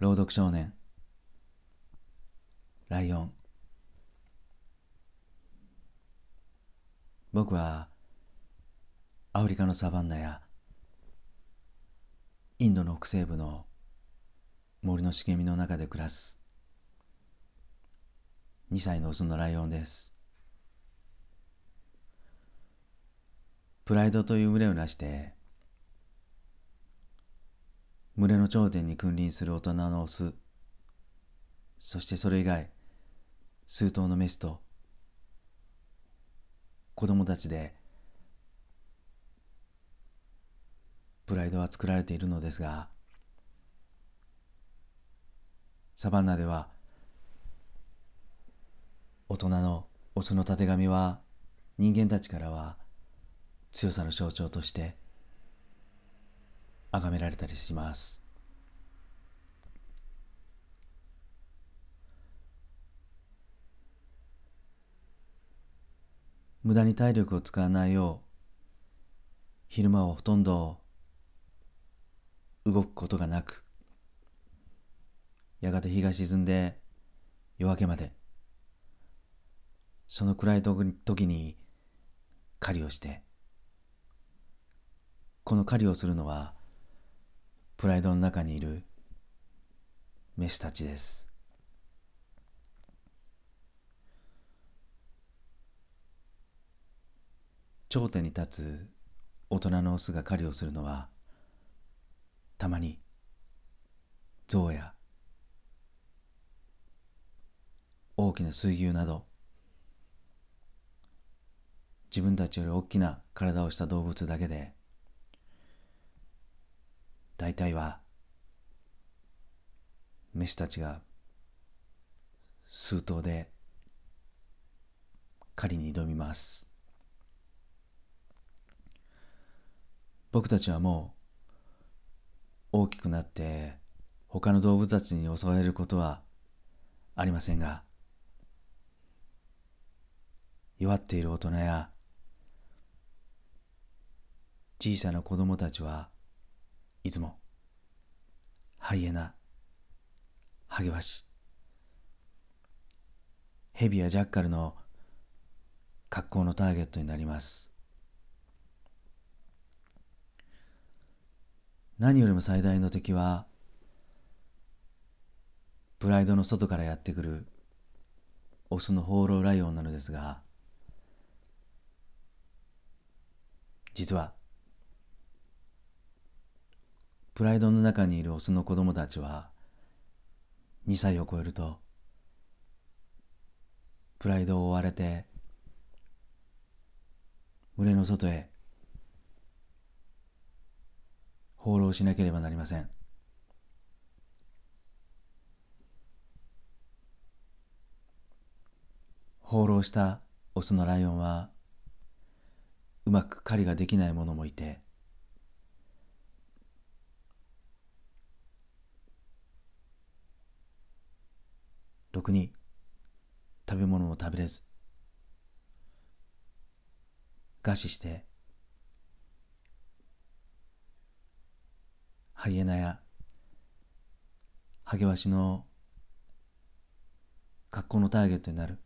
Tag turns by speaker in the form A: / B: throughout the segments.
A: 朗読少年。ライオン。僕はアフリカのサバンナやインドの北西部の森の茂みの中で暮らす2歳のオスのライオンです。プライドという群れをなして群れの頂点に君臨する大人のオス。そしてそれ以外数頭のメスと子供たちでプライドは作られているのですがサバンナでは大人のオスのたてがみは人間たちからは強さの象徴として崇められたりします。無駄に体力を使わないよう昼間はほとんど動くことがなくやがて日が沈んで夜明けまでその暗い時に狩りをしてこの狩りをするのはプライドの中にいるメスたちです。頂点に立つ大人のオスが狩りをするのはたまに象や大きな水牛など自分たちより大きな体をした動物だけで大体はメスたちが数頭で狩りに挑みます。僕たちはもう大きくなって他の動物たちに襲われることはありませんが弱っている大人や小さな子供たちはいつもハイエナハゲワシヘビやジャッカルの格好のターゲットになります。何よりも最大の敵はプライドの外からやってくるオスの放浪ライオンなのですが実はプライドの中にいるオスの子供たちは2歳を超えるとプライドを追われて群れの外へ放浪しなければなりません。放浪したオスのライオンはうまく狩りができない者もいてに食べ物も食べれず餓死してハイエナやハゲワシの格好のターゲットになる。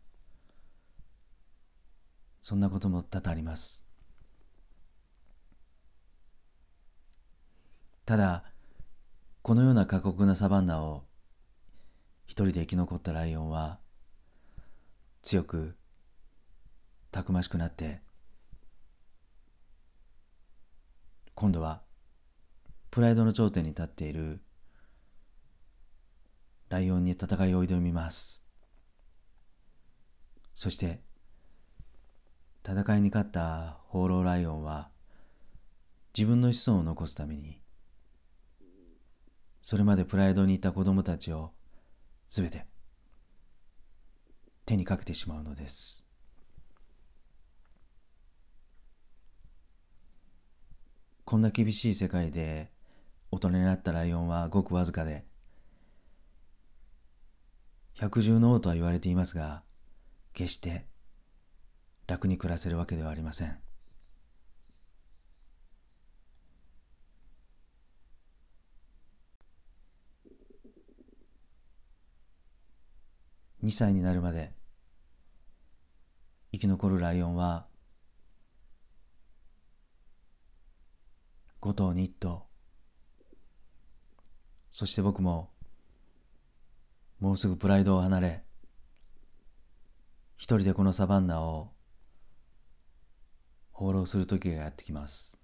A: そんなことも多々あります。ただこのような過酷なサバンナを一人で生き残ったライオンは強くたくましくなって今度はプライドの頂点に立っているライオンに戦いを挑みます。そして戦いに勝った放浪ライオンは自分の子孫を残すためにそれまでプライドにいた子供たちをすべて。手にかけてしまうのです。こんな厳しい世界で大人になったライオンはごくわずかで百獣の王とは言われていますが決して楽に暮らせるわけではありません。2歳になるまで。生き残るライオンは5頭に1頭。そして僕ももうすぐプライドを離れ一人でこのサバンナを放浪する時がやってきます。